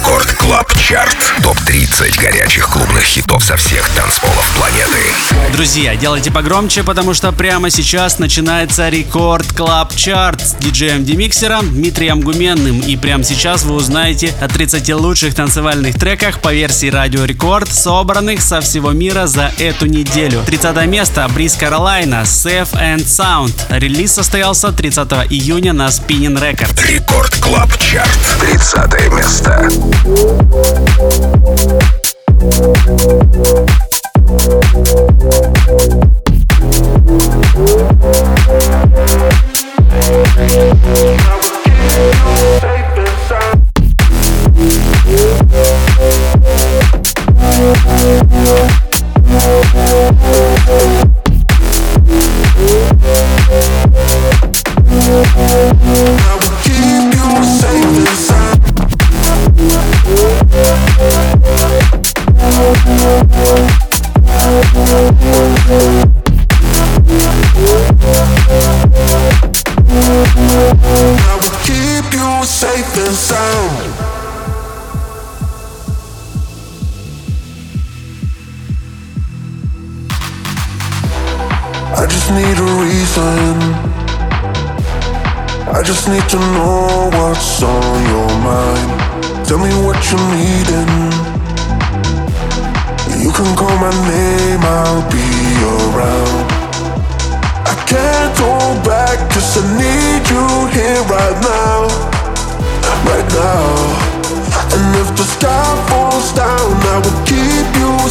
Record Chart. Топ-30 горячих клубных хитов со всех танцполов планеты. Друзья, делайте погромче, потому что прямо сейчас начинается Record Club Chart с диджеем DeMixer ом Дмитрием Гуменным. И прямо сейчас вы узнаете о 30 лучших танцевальных треках по версии Радио Рекорд, собранных со всего мира за эту неделю. 30 место Breathe Carolina Safe and Sound. Релиз состоялся 30 июня на Spinning Records. Record Club Chart. 30 место. Thank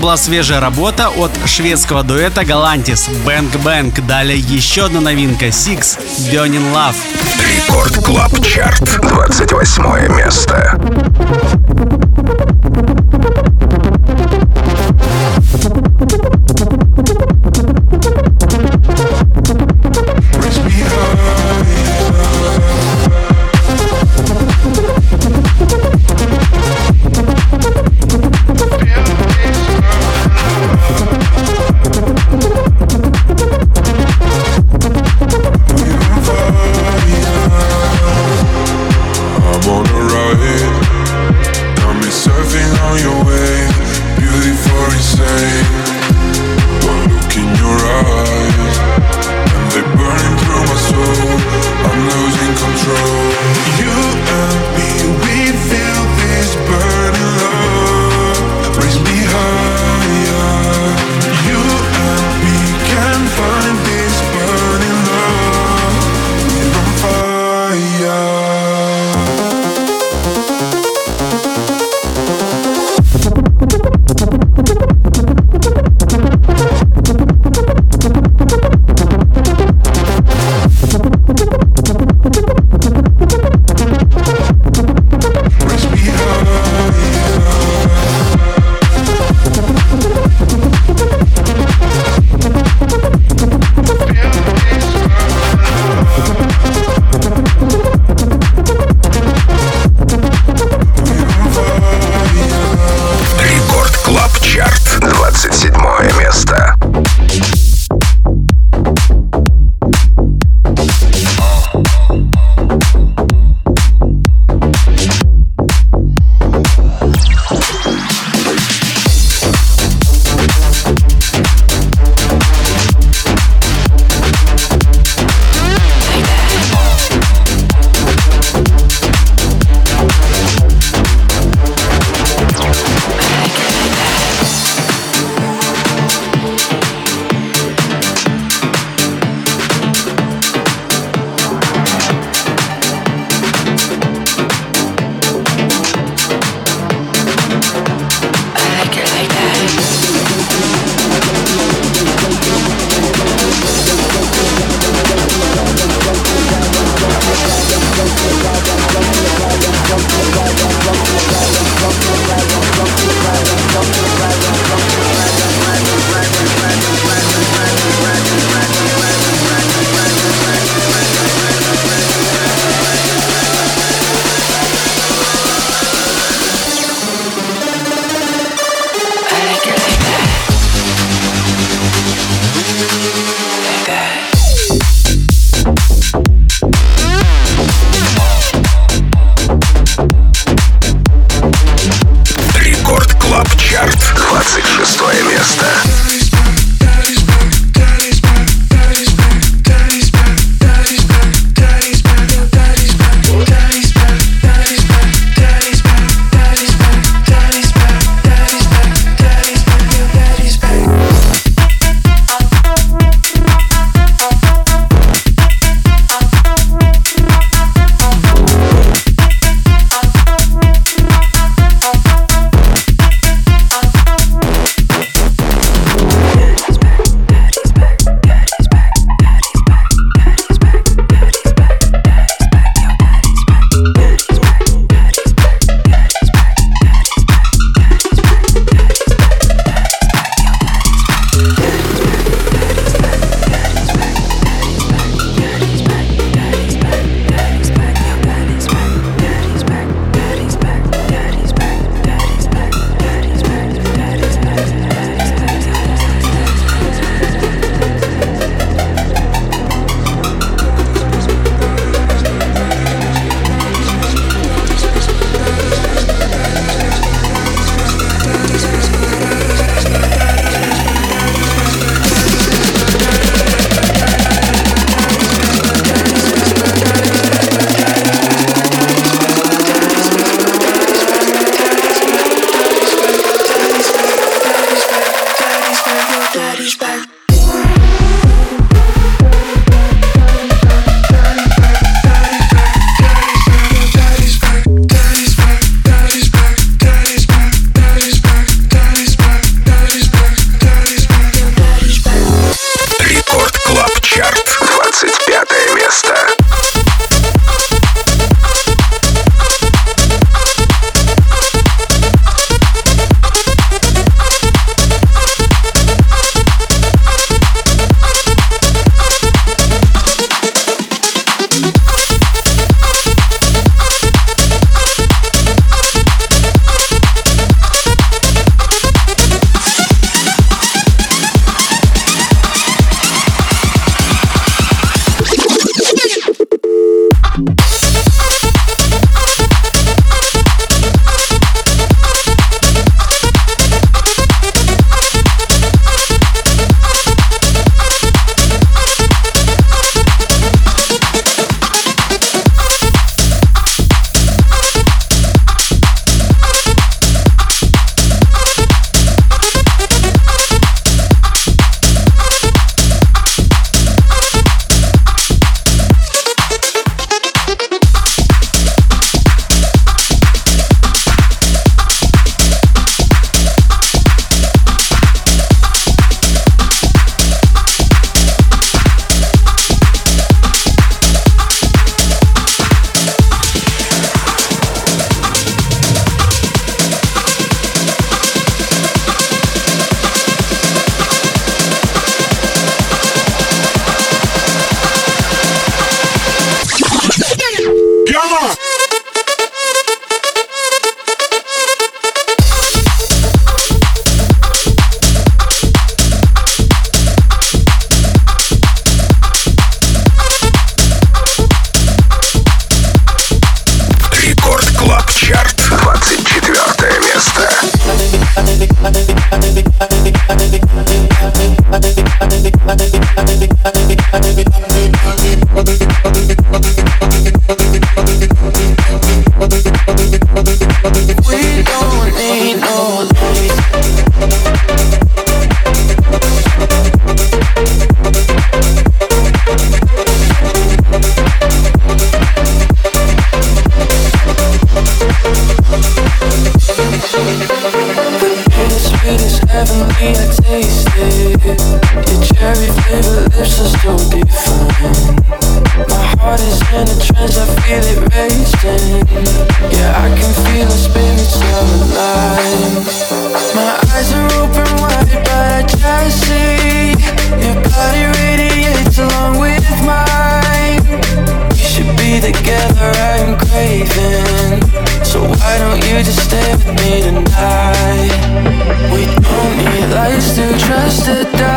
была свежая работа от шведского дуэта Galantis Bang Bang. Далее еще одна новинка Six Burning Love. Record Club Chart. 28 место. just a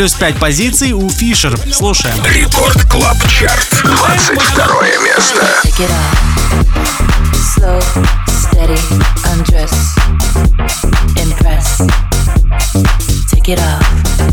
Плюс 5 позиций у Фишер. Слушаем. Record Club Chart. 22 место. Take it off.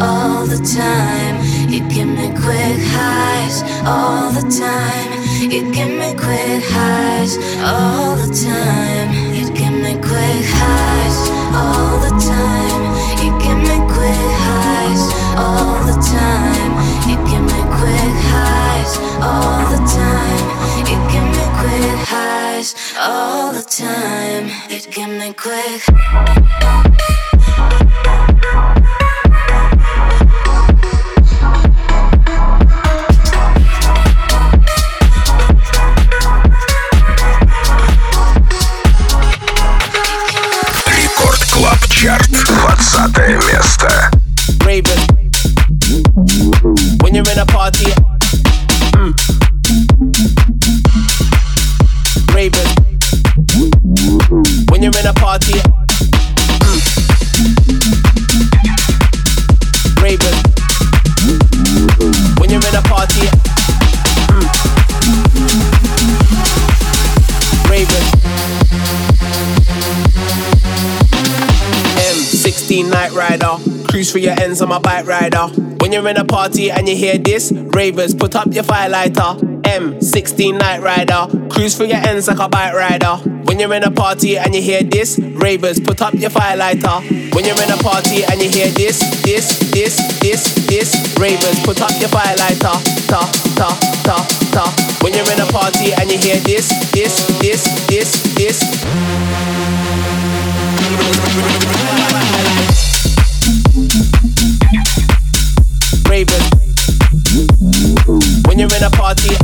all the time. You give me quick highs all the time. You give me quick highs all the time. You give me quick highs all the time. You give me quick highs all the time. You give me quick highs all the time. You give me quick highs all the time. You give me quick. For your ends on my bike rider. When you're in a party and you hear this, ravers, put up your firelighter. M16 Night Rider. Cruise for your ends like a bike rider. When you're in a party and you hear this, ravers, put up your firelighter. When you're in a party and you hear this, this, this, this, this, ravers, put up your firelighter. Ta, ta, ta, ta. When you're in a party and you hear this, this, this, this, this. Party.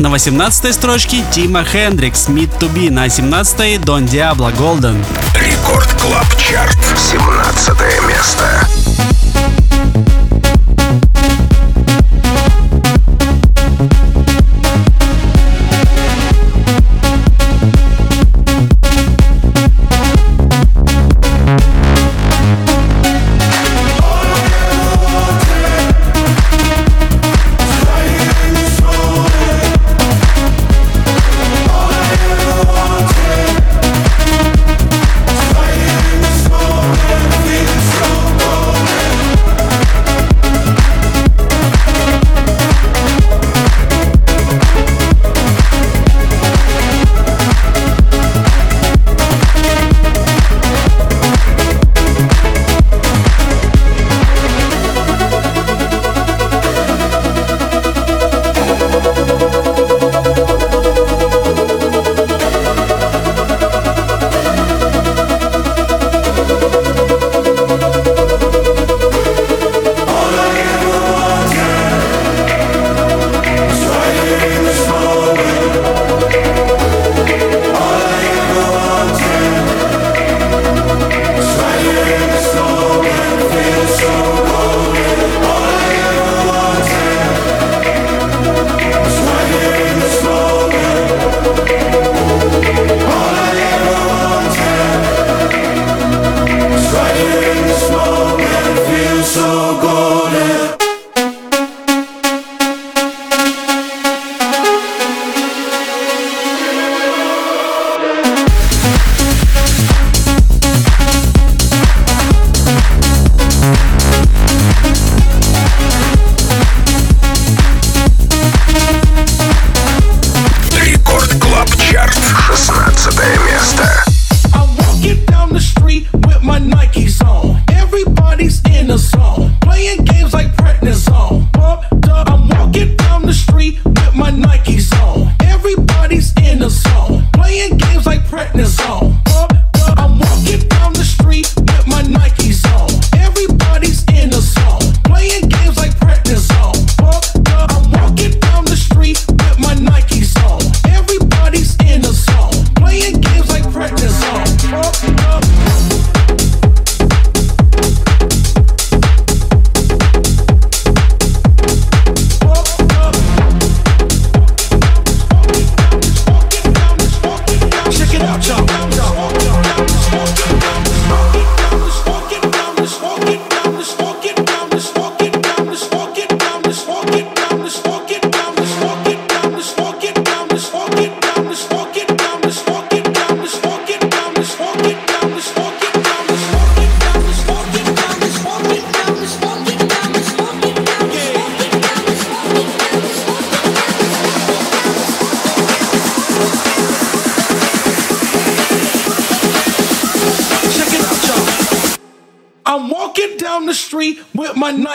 На 18 строчке Тима Хендрикс «Meant to be», на 17 Don Diablo Golden. Record Club Chart. 17 место.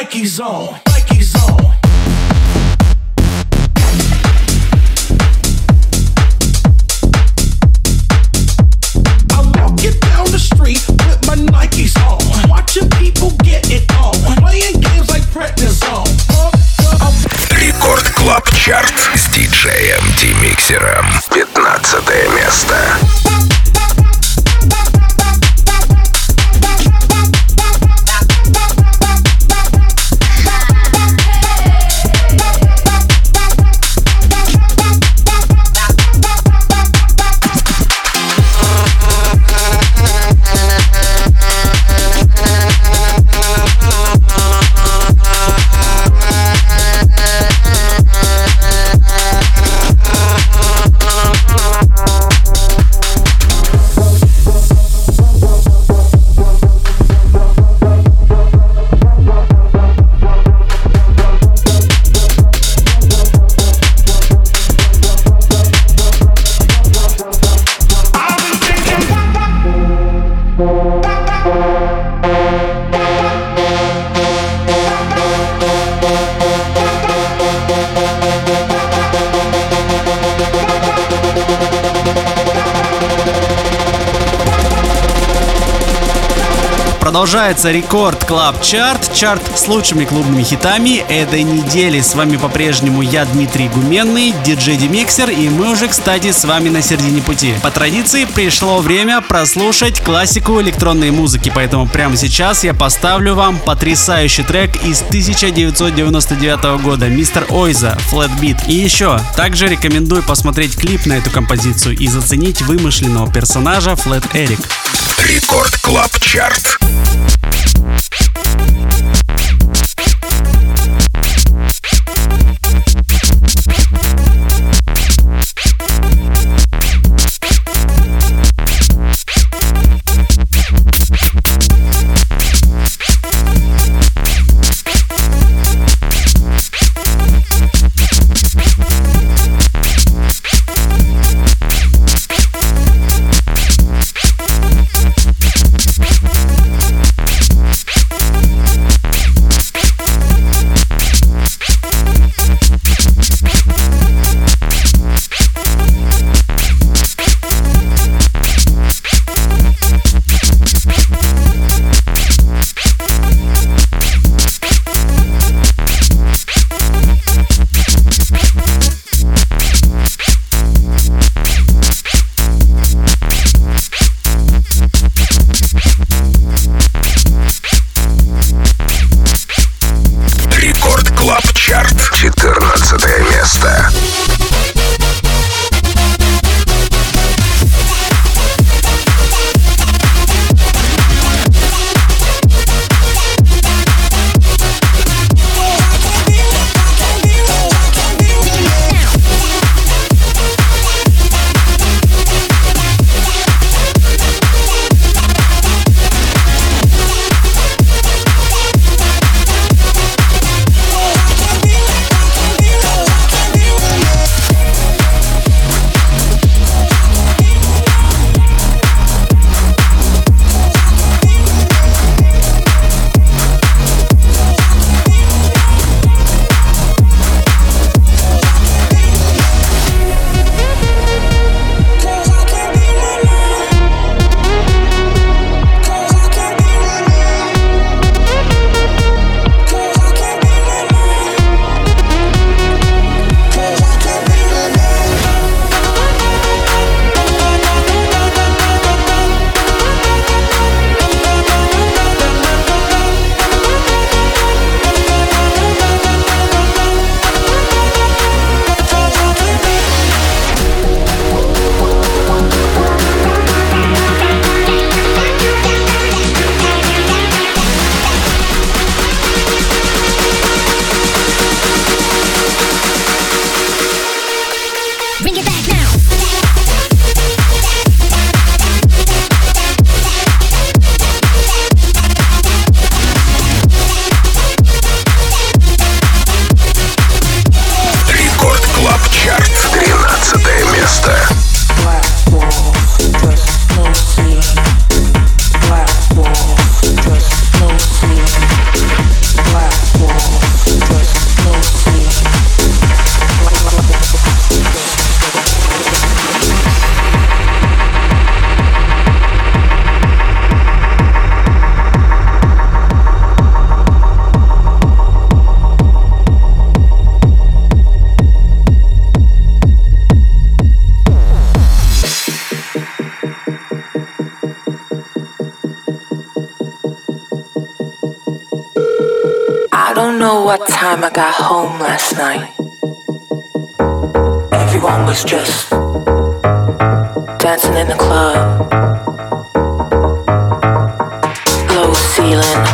Nike's on. Продолжается Record Club Chart, чарт с лучшими клубными хитами этой недели. С вами по-прежнему я, Дмитрий Гуменный, диджей DeMixer, и мы уже, кстати, с вами на середине пути. По традиции пришло время прослушать классику электронной музыки, поэтому прямо сейчас я поставлю вам потрясающий трек из 1999 года Mr. Oizo Flat Beat. И еще, также рекомендую посмотреть клип на эту композицию и заценить вымышленного персонажа Flat Eric. Рекорд Клаб Чарт. Time I got home last night, everyone was just dancing in the club. Low ceiling,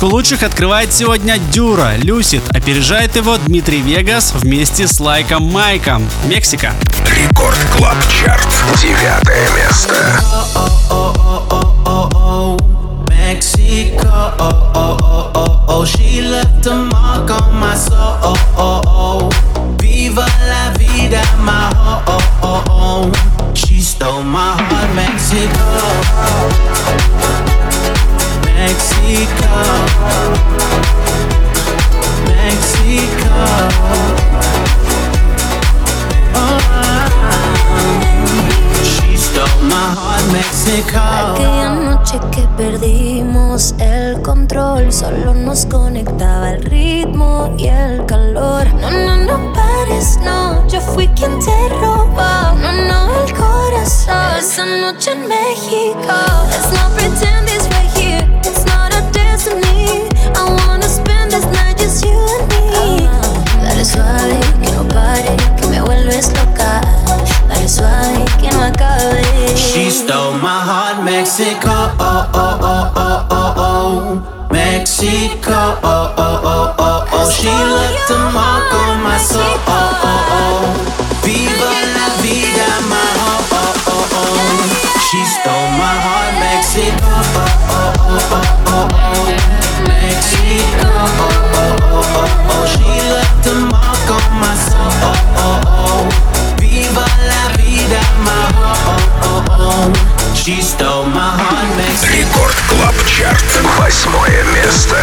Десятку лучших открывает сегодня Дюра, Люсид. Опережает его Дмитрий Вегас вместе с Лайком Майком. Мексика. Рекорд Клаб Чарт. Девятое место. Mexico, oh, oh, oh, oh, oh. She left a mark on my soul. Viva la vida, my heart, Mexico. Mexico. Mexico. She stole my heart, Mexico. Aquella noche que perdimos el control, solo nos conectaba el ritmo y el calor. No, no, no pares, no, yo fui quien te robó. No, no, el corazón. Esa noche en México. Let's not me loca. Dale suave, que no acabe. She stole my heart, Mexico. Oh, oh, oh, oh, oh, oh. Mexico. Oh, oh, oh, oh, oh. She left a mark on my soul. Oh, oh, oh. Viva la vida, my oh, oh, oh, oh. She stole my heart, Mexico. Oh, oh, oh, oh. Рекорд Клаб Чарт. Восьмое место.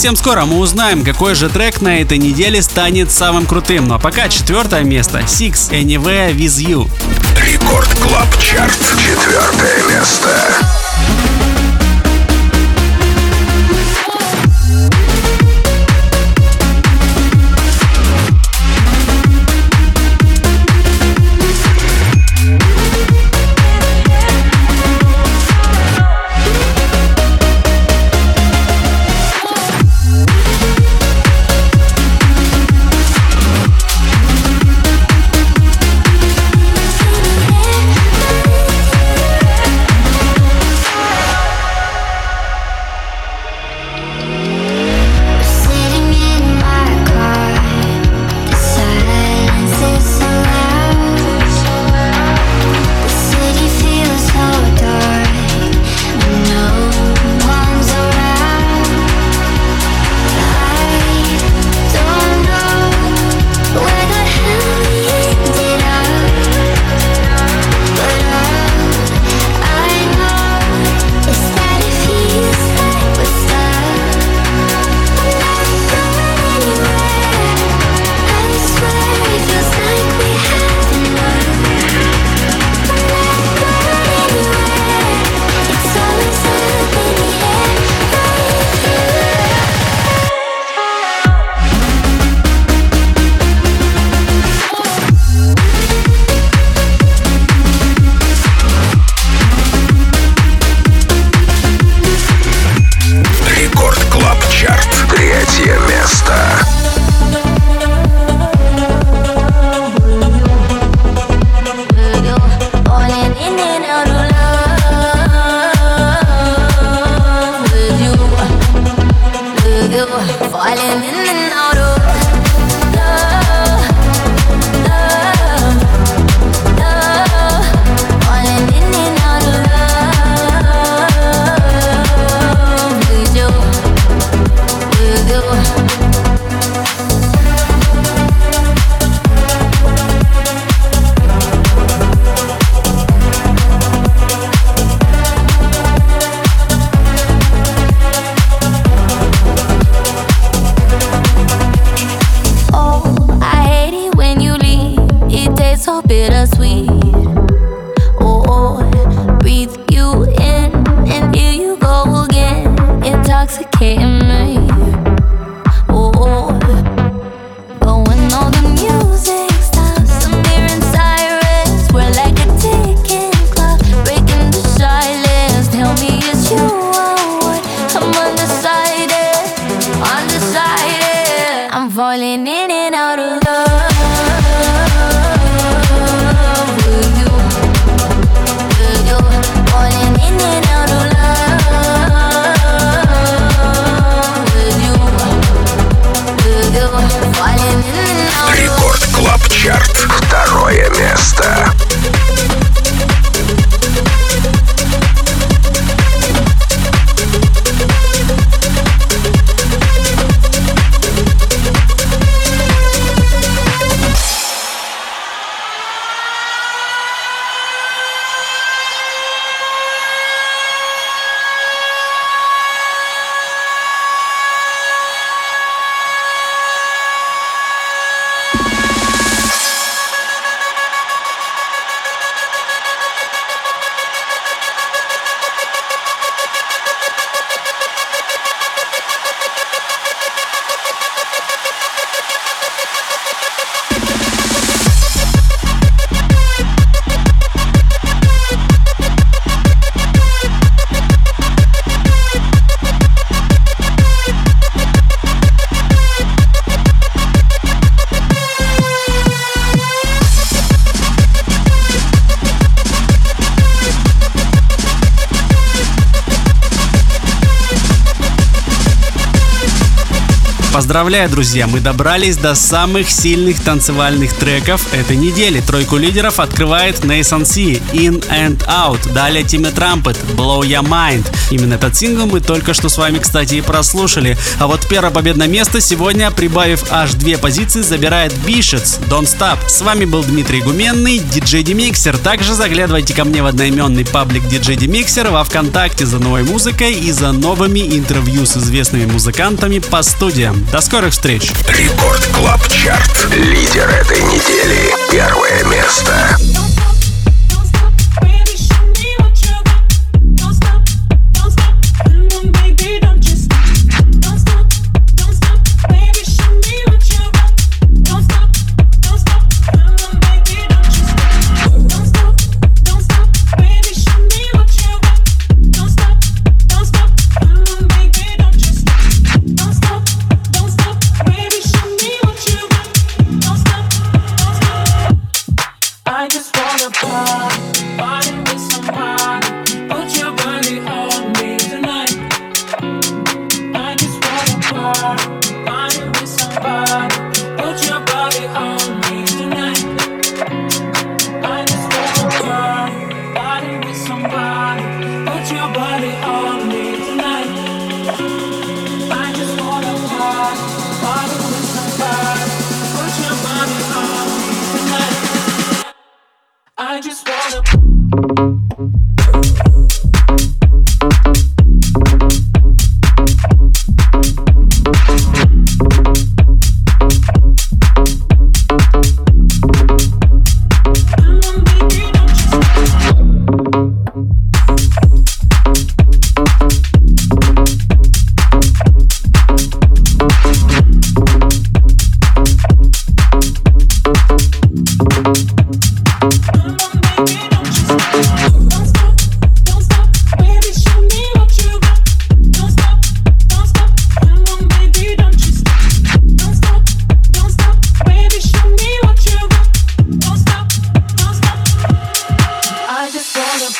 Совсем скоро мы узнаем, какой же трек на этой неделе станет самым крутым. Ну а пока четвертое место. Six Anywhere With You. Рекорд Клаб Чарт. Четвертое место. Поздравляю, друзья, мы добрались до самых сильных танцевальных треков этой недели. Тройку лидеров открывает Nathan C, In and Out, далее Тимми Трампет, Blow Your Mind. Именно этот сингл мы только что с вами, кстати, и прослушали. А вот первое победное место сегодня, прибавив аж две позиции, забирает Bishots, Don't Stop. С вами был Дмитрий Гуменный, диджей Демиксер. Также заглядывайте ко мне в одноименный паблик диджей Демиксер во Вконтакте за новой музыкой и за новыми интервью с известными музыкантами по студиям. До скорых встреч! Рекорд Клаб Чарт. Лидер этой недели. Первое место.